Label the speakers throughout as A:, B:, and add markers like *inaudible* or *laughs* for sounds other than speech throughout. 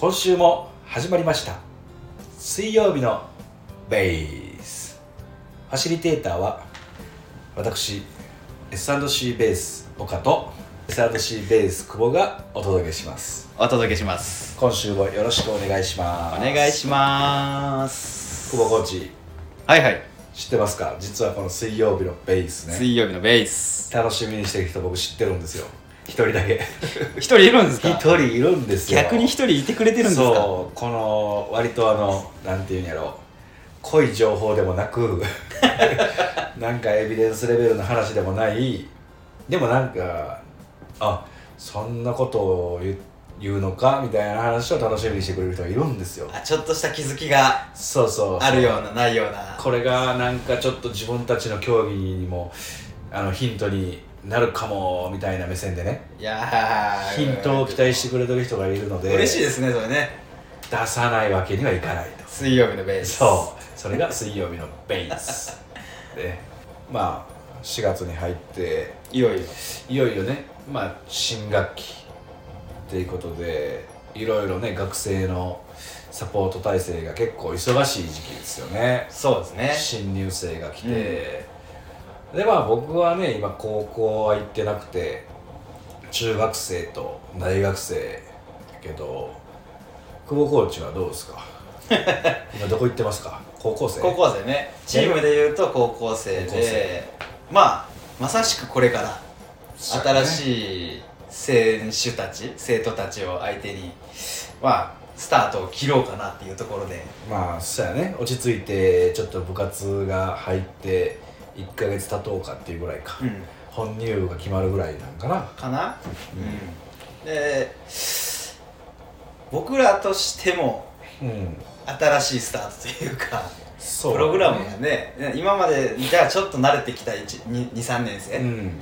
A: 今週も始まりました。水曜日のベース。ファシリテーターは私 S&C ベース岡と S&C ベース久保がお届けします。
B: お届けします。
A: 今週もよろしくお願いし
B: お
A: ます。
B: 願いします。
A: 久保コーチ。
B: はいはい。
A: 知ってますか？実はこの水曜日のベースね。
B: 水曜日のベース。
A: 楽しみにしてる人僕知ってるんですよ一人だけ。
B: 一人いるんですか？
A: 一人いるんですよ。
B: 逆に一人いてくれてるんですか？
A: そうこの割とあのなんていうんやろ。濃い情報でもなく *laughs* なんかエビデンスレベルの話でもない。でもなんかあそんなことを言言うのか？みたいな話を楽しみにしてくれる人がいるんですよ。
B: あちょっとした気づきが
A: そうそうそう。
B: あるようなないような。
A: これがなんかちょっと自分たちの競技にもあのヒントになるかもみたいな目線でね。
B: いやー。
A: ヒントを期待してくれてる人がいるので
B: 嬉しいですねそれね。
A: 出さないわけにはいかないと。
B: 水曜日のベース。
A: そう。それが水曜日のベース。*laughs* でまあ4月に入って
B: いよいよ。
A: いよいよねまあ新学期っていうことでいろいろね学生のサポート体制が結構忙しい時期ですよね。
B: そうですね。
A: 新入生が来て、でまあ僕はね今高校は行ってなくて中学生と大学生やけど久保コーチはどうですか？*laughs* 今どこ行ってますか？高校生？
B: 高校生ね。チームでいうと高校生でまあまさしくこれから。新
A: い
B: しい選手たち生徒たちを相手にまあスタートを切ろうかなっていうところで。
A: まあそうやね。落ち着いてちょっと部活が入って1ヶ月経とうかっていうぐらいか、
B: うん。
A: 本入部が決まるぐらいなんかな。
B: かな、うん、で僕らとしても
A: うん。
B: 新しいスタートというかプログラムがね。今までじゃあちょっと慣れてきた23年生、
A: うん。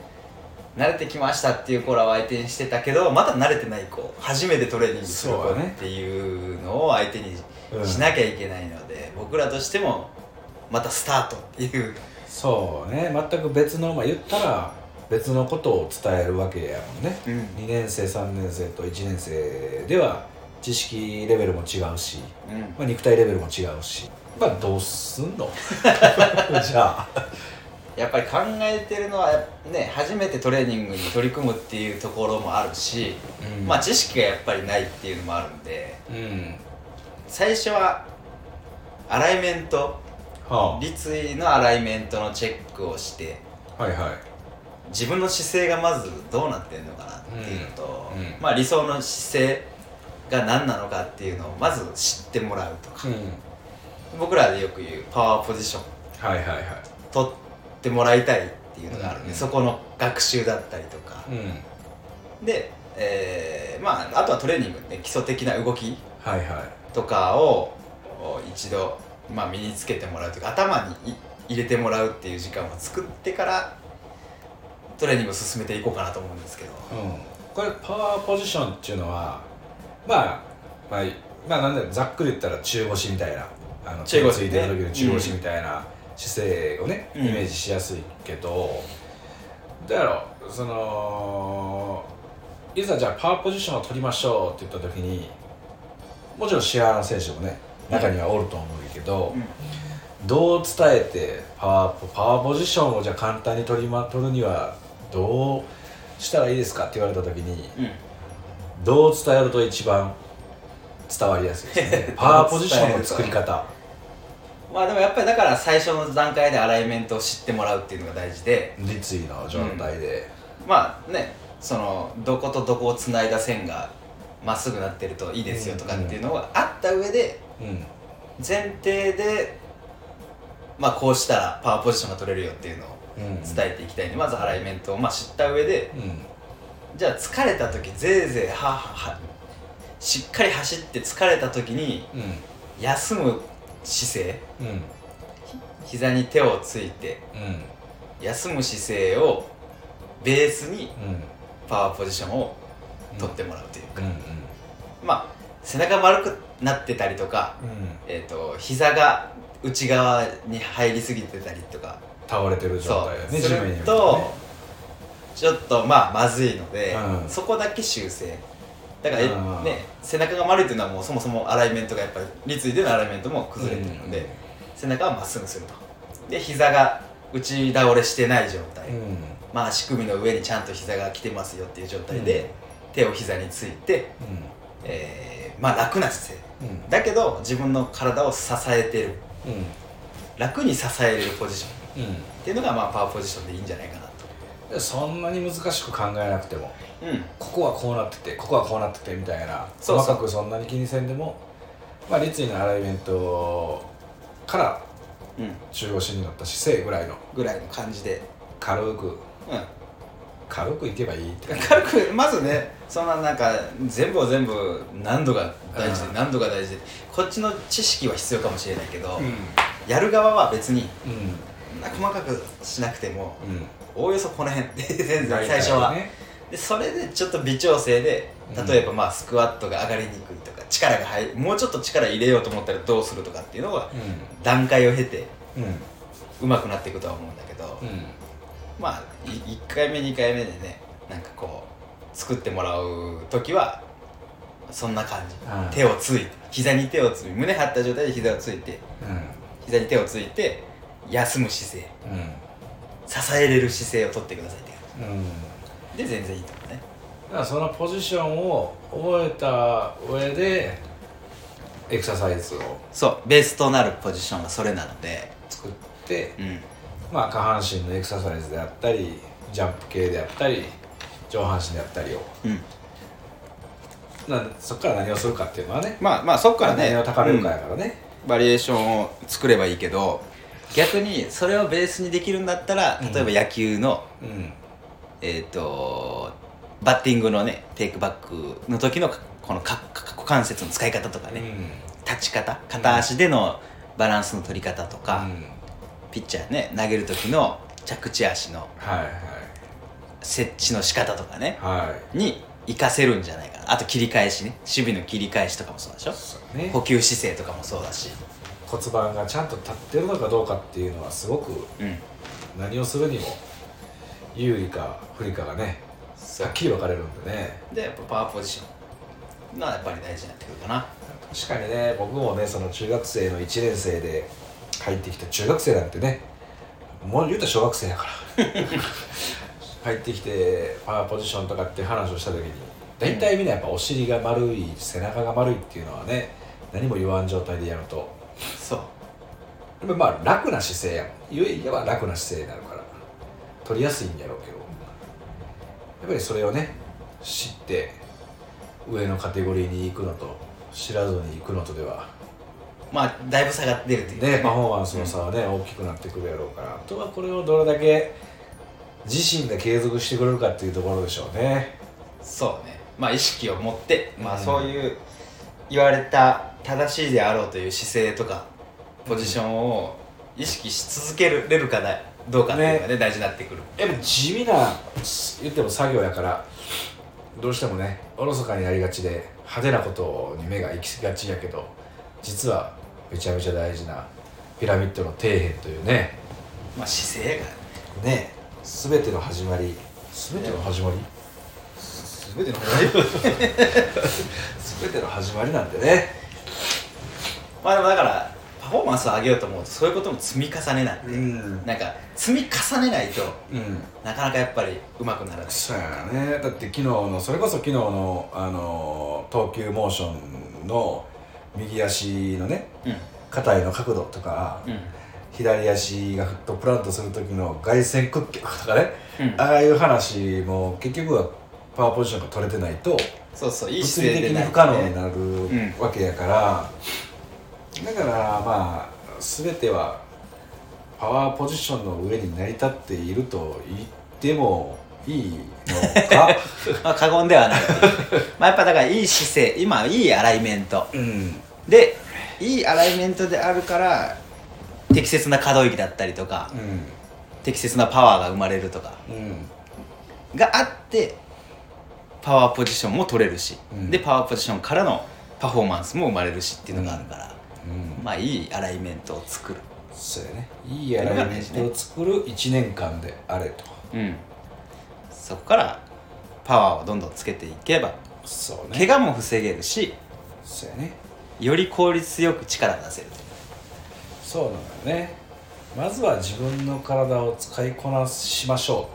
B: 慣れてきましたっていう子らを相手にしてたけどまだ慣れてない子初めてトレーニングする子っていうのを相手に
A: うん
B: しなきゃいけないので、僕らとしてもまたスタートっていう
A: そうね。全く別のまあ言ったら別のことを伝えるわけやもんね、
B: うん。
A: 2年生3年生と1年生では知識レベルも違うし、
B: うん。
A: まあ、肉体レベルも違うし。まあどうすんの？*laughs* じゃあ。
B: やっぱり考えてるのはね初めてトレーニングに取り組むっていうところもあるし、
A: うん。
B: まあ知識がやっぱりないっていうのもあるんで
A: うん。
B: 最初はアライメント
A: は
B: 立位のアライメントのチェックをして
A: あはいはい。
B: 自分の姿勢がまずどうなってんのかなっていうのと、
A: うん。うん。
B: まあ理想の姿勢が何なのかっていうのをまず知ってもらうとか、
A: うん。
B: 僕らでよく言うパワーポジション。
A: はいはいはい。
B: 取ってもらいたいっていうのがあるんで、
A: うん。
B: そこの学習だったりとか、
A: うん。
B: で、えーまああとはトレーニングね基礎的な動きとかをお一度、まあ、身につけてもらうというか頭にい入れてもらうっていう時間を作ってからトレーニングを進めていこうかなと思うんですけど。
A: うん、これパワーポジションっていうのはまあまあまあなんだろうざっくり言ったら中腰みたいなあの
B: 中腰
A: ついてる時の中腰
B: うん
A: みたいな姿勢をね、
B: うん。
A: イメージしやすいけどどうやろうそのいざじゃあパワーポジションを取りましょうって言った時にもちろんシェアの選手もね中にはおると思うけど、どう伝えてパワーパワーポジションをじゃあ簡単に取りま取るにはどうしたらいいですかって言われた時に
B: うん。
A: どう伝えると一番伝わりやすいですね。*laughs* パワーポジションの作り方。*laughs*
B: まあでもやっぱりだから最初の段階でアライメントを知ってもらうっていうのが大事で。
A: 立位の状態で、
B: まあねそのどことどこをつないだ線がまっすぐなってるといいですよとかっていうのがあった上で
A: うん
B: 前提でまあこうしたらパワーポジションが取れるよっていうのを
A: うん。
B: 伝えていきたいんでまずアライメントをまあ知った上で
A: うん。
B: じゃあ疲れた時ぜいぜいはははしっかり走って疲れた時に
A: うん。
B: 休む姿勢
A: うん。
B: 膝に手をついて
A: うん。
B: 休む姿勢をベースに
A: うん。
B: パワーポジションを取ってもらうというか、
A: うん。
B: まあ背中丸くなってたりとか、
A: うん。
B: えー、と膝が内側に入りすぎてたりとか。
A: 倒れてる状
B: そ
A: 態だ
B: うするとちょっとまあまずいので、
A: うん。
B: そこだけ修正。だから
A: うん。
B: ね背中が丸いっていうのはもうそもそもアライメントがやっぱり立位でのアライメントも崩れてるので、
A: うん。
B: 背中はまっすぐすると。で膝が内倒れしてない状態、
A: うん。
B: まあ足首の上にちゃんと膝が来てますよっていう状態で、手を膝について、えーまあ楽な姿勢
A: うん。
B: だけど自分の体を支えてる。
A: うん。
B: 楽に支えれるポジション。
A: うん。
B: っていうのがまあパワーポジションでいいんじゃないかなと。
A: でそんなに難しく考えなくても
B: うん。
A: ここはこうなっててここはこうなっててみたいな細かくそんなに気にせんでもまあ立位のアライメントから
B: うん。
A: 中腰になった姿勢ぐらいの
B: ぐらいの感じで。
A: 軽く
B: うん
A: 軽くいけばいいって
B: 軽くまずねそんななんか全部を全部何度が大事で
A: うん。
B: 何度が大事でこっちの知識は必要かもしれないけど、
A: うん。
B: やる側は別に
A: うん。
B: 細かくしなくても
A: うん。
B: おおよそこの辺で *laughs* 全然最初は、
A: ね
B: でそれでちょっと微調整で
A: うん。
B: 例えばまあスクワットが上がりにくいとか力が入るもうちょっと力入れようと思ったらどうするとかっていうのが段階を経て
A: うんうん。
B: 上手くなっていくとは思うんだけど、
A: うん
B: まあい1回目2回目でねなんかこう作ってもらう時はそんな感じ、
A: うん。
B: 手をついて膝に手をついて胸張った状態で膝をついて膝に手をついて休む姿勢。
A: うん。
B: 支えれる姿勢をとってくださいって感
A: うんうん。
B: じで全然いいと思うね。
A: だからそのポジションを覚えた上でエクササイズを。
B: そう。ベースとなるポジションはそれなので
A: 作って
B: うん
A: まあ下半身のエクササイズであったりジャンプ系であったり上半身であったりを。
B: うん。
A: なそこから何をするかっていうのはね。
B: まあまあそっからね。
A: 何を高めるかやからね、
B: バリエーションを作ればいいけど逆にそれをベースにできるんだったら例えば野球の、
A: うん。
B: えっ、とバッティングのねテイクバックの時のこのかか股関節の使い方とかね、立ち方片足でのバランスの取り方とか、
A: うん
B: ピッチャーね。投げる時の着地足の
A: はい
B: 設置の仕方とかね。
A: はい。はい
B: に活かせるんじゃないかな。あと切り返しね。守備の切り返しとかもそうでしょ。
A: ね。
B: 補給姿勢とかもそうだし。
A: 骨盤がちゃんと立ってるのかどうかっていうのはすごく
B: うん。
A: 何をするにも有利か不利かがねはっきり分かれるんでね。
B: でやっぱパワーポジションがやっぱり大事になってくるかな。
A: 確かにね僕もねその中学生の1年生で入ってきた中学生なんてねもう言うたら小学生やから。*laughs* 入ってきてパワーポジションとかって話をした時に大体みんなやっぱお尻が丸い背中が丸いっていうのはね何も言わん状態でやると。
B: そう。
A: でもまあ楽な姿勢やもん。言え言えば楽な姿勢になるから。取りやすいんやろうけど。やっぱりそれをね知って上のカテゴリーに行くのと知らずに行くのとでは
B: まあだいぶ差が出るっていう。
A: ねパフォーマンスの差はね、大きくなってくるやろうから。あとはこれをどれだけ自身で継続してくれるかっていうところでしょうね。
B: そうね。まあ意識を持って、まあ
A: うん。
B: そういう言われた正しいであろうという姿勢とかポジションを意識し続けれるかだどうかっていうのがね大事になってくる。
A: やっぱ地味な言っても作業やからどうしてもねおろそかになりがちで派手なことに目が行きがちやけど実はめちゃめちゃ大事なピラミッドの底辺というね。
B: まあ姿勢が
A: ね全ての始まり。全ての始まり？
B: 全ての話 *laughs*
A: 全ての始まりなんでね。
B: まあでもだからパフォーマンスを上げようと思うとそういうことも積み重ねなんで、
A: ん。
B: なんか積み重ねないと
A: うん。
B: なかなかやっぱりうまくならない。
A: そうやね。だって昨日のそれこそ昨日のあの投球モーションの右足のね
B: うん。
A: 肩への角度とか、
B: うん。
A: 左足がフットプラントする時の外旋屈曲とかね、
B: うん。
A: ああいう話も結局はパワーポジションが取れてないと
B: そうそういい
A: 物
B: 姿勢でない
A: 理的に不可能にな
B: う
A: るわけやから、だからまあ全てはパワーポジションの上に成り立っていると言ってもいいのか。*laughs*
B: まあ過言ではないまあやっぱだからいい姿勢今いいアライメント。
A: うん
B: でいいアライメントであるから適切な可動域だったりとか
A: うん。
B: 適切なパワーが生まれるとか
A: うん。
B: があってパワーポジションも取れるし、
A: うん。
B: でパワーポジションからのパフォーマンスも生まれるしっていうのがあるから、
A: うん。
B: まあいいアライメントを作る。
A: そうやね。いいアライメントを作る1年間であれと。
B: うん。そこからパワーをどんどんつけていけば
A: そうね。
B: 怪我も防げるし
A: そうやね
B: より効率よく力を出せる。
A: そうなのよね。まずは自分の体を使いこなしましょ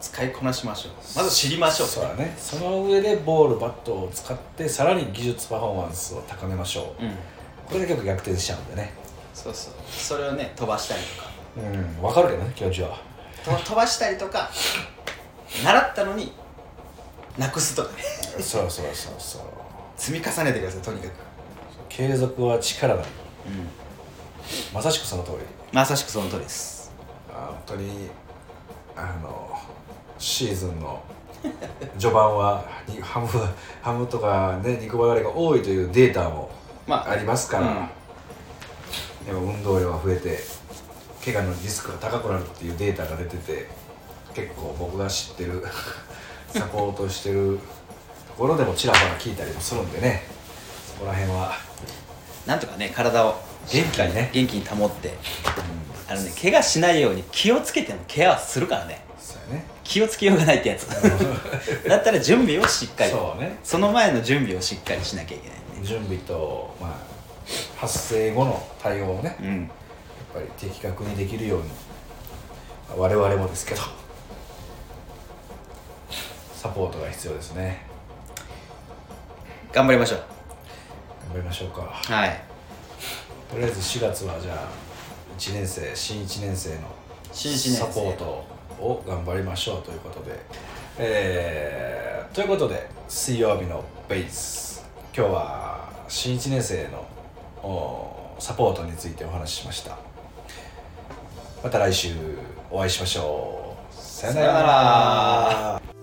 B: 使いこなしましょう。まず知りましょう。
A: そうだね。その上でボールバットを使ってさらに技術パフォーマンスを高めましょう。
B: うん。
A: これで結構逆転しちゃうんでね。
B: そうそう。それをね飛ばしたりとか。
A: うん。分かるけどね気持ちは。
B: と飛ばしたりとか習ったのになくすとかね。
A: そうそうそうそう。
B: 積み重ねてくださいとにかく
A: 継続は力なり
B: うん
A: まさしくその通り。
B: まさしくその通りです。
A: あ本当にあのシーズンの序盤はにハムハムとかね肉離れが多いというデータも
B: ま
A: ありますから、
B: うん。
A: でも運動量が増えて怪我のリスクが高くなるっていうデータが出てて結構僕が知ってる *laughs* サポートしてるところでもちらほら聞いたりもするんでね。そこら辺は
B: なんとかね体を
A: 元気にね。
B: 元気に保ってあのね怪我しないように気をつけてもケアはするからね。
A: そうやね。
B: 気をつけようがないってやつ。*laughs* だったら準備をしっかり。
A: そうね。
B: その前の準備をしっかりしなきゃいけないね。
A: 準備と、まあ、発生後の対応をね
B: うん。
A: やっぱり的確にできるように。我々もですけどサポートが必要ですね。
B: 頑張りましょう
A: 頑張りましょうか。
B: はい。
A: とりあえず4月はじゃあ1年生新1年生のサポートを頑張りましょうということで。えー、ということで水曜日のベース今日は新1年生のおサポートについてお話ししました。また来週お会いしましょう。さよな
B: ら